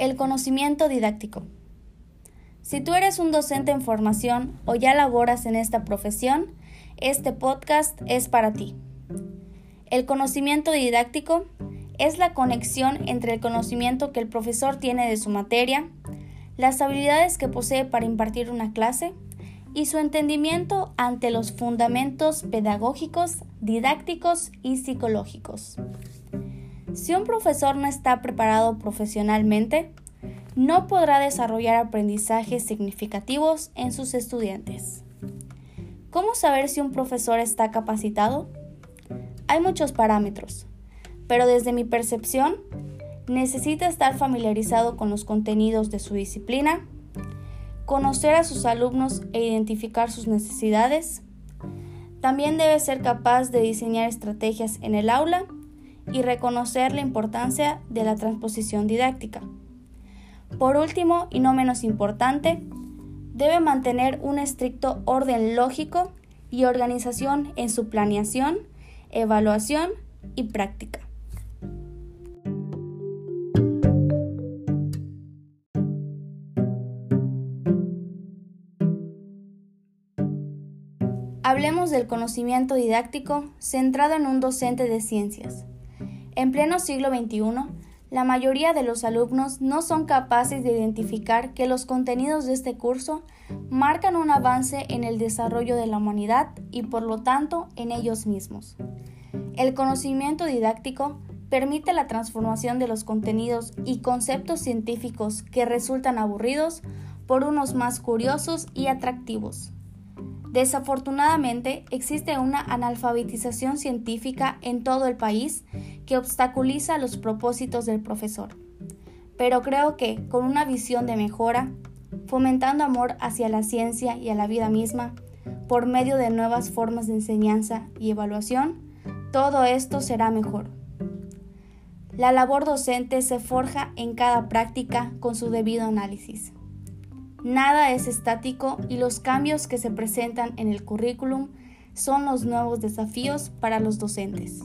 El conocimiento didáctico. Si tú eres un docente en formación o ya laboras en esta profesión, este podcast es para ti. El conocimiento didáctico es la conexión entre el conocimiento que el profesor tiene de su materia, las habilidades que posee para impartir una clase y su entendimiento ante los fundamentos pedagógicos, didácticos y psicológicos. Si un profesor no está preparado profesionalmente, no podrá desarrollar aprendizajes significativos en sus estudiantes. ¿Cómo saber si un profesor está capacitado? Hay muchos parámetros, pero desde mi percepción, necesita estar familiarizado con los contenidos de su disciplina, conocer a sus alumnos e identificar sus necesidades. También debe ser capaz de diseñar estrategias en el aula y reconocer la importancia de la transposición didáctica. Por último, y no menos importante, debe mantener un estricto orden lógico y organización en su planeación, evaluación y práctica. Hablemos del conocimiento didáctico centrado en un docente de ciencias. En pleno siglo XXI, la mayoría de los alumnos no son capaces de identificar que los contenidos de este curso marcan un avance en el desarrollo de la humanidad y por lo tanto en ellos mismos. El conocimiento didáctico permite la transformación de los contenidos y conceptos científicos que resultan aburridos por unos más curiosos y atractivos. Desafortunadamente, existe una analfabetización científica en todo el país que obstaculiza los propósitos del profesor. Pero creo que, con una visión de mejora, fomentando amor hacia la ciencia y a la vida misma, por medio de nuevas formas de enseñanza y evaluación, todo esto será mejor. La labor docente se forja en cada práctica con su debido análisis. Nada es estático y los cambios que se presentan en el currículum son los nuevos desafíos para los docentes.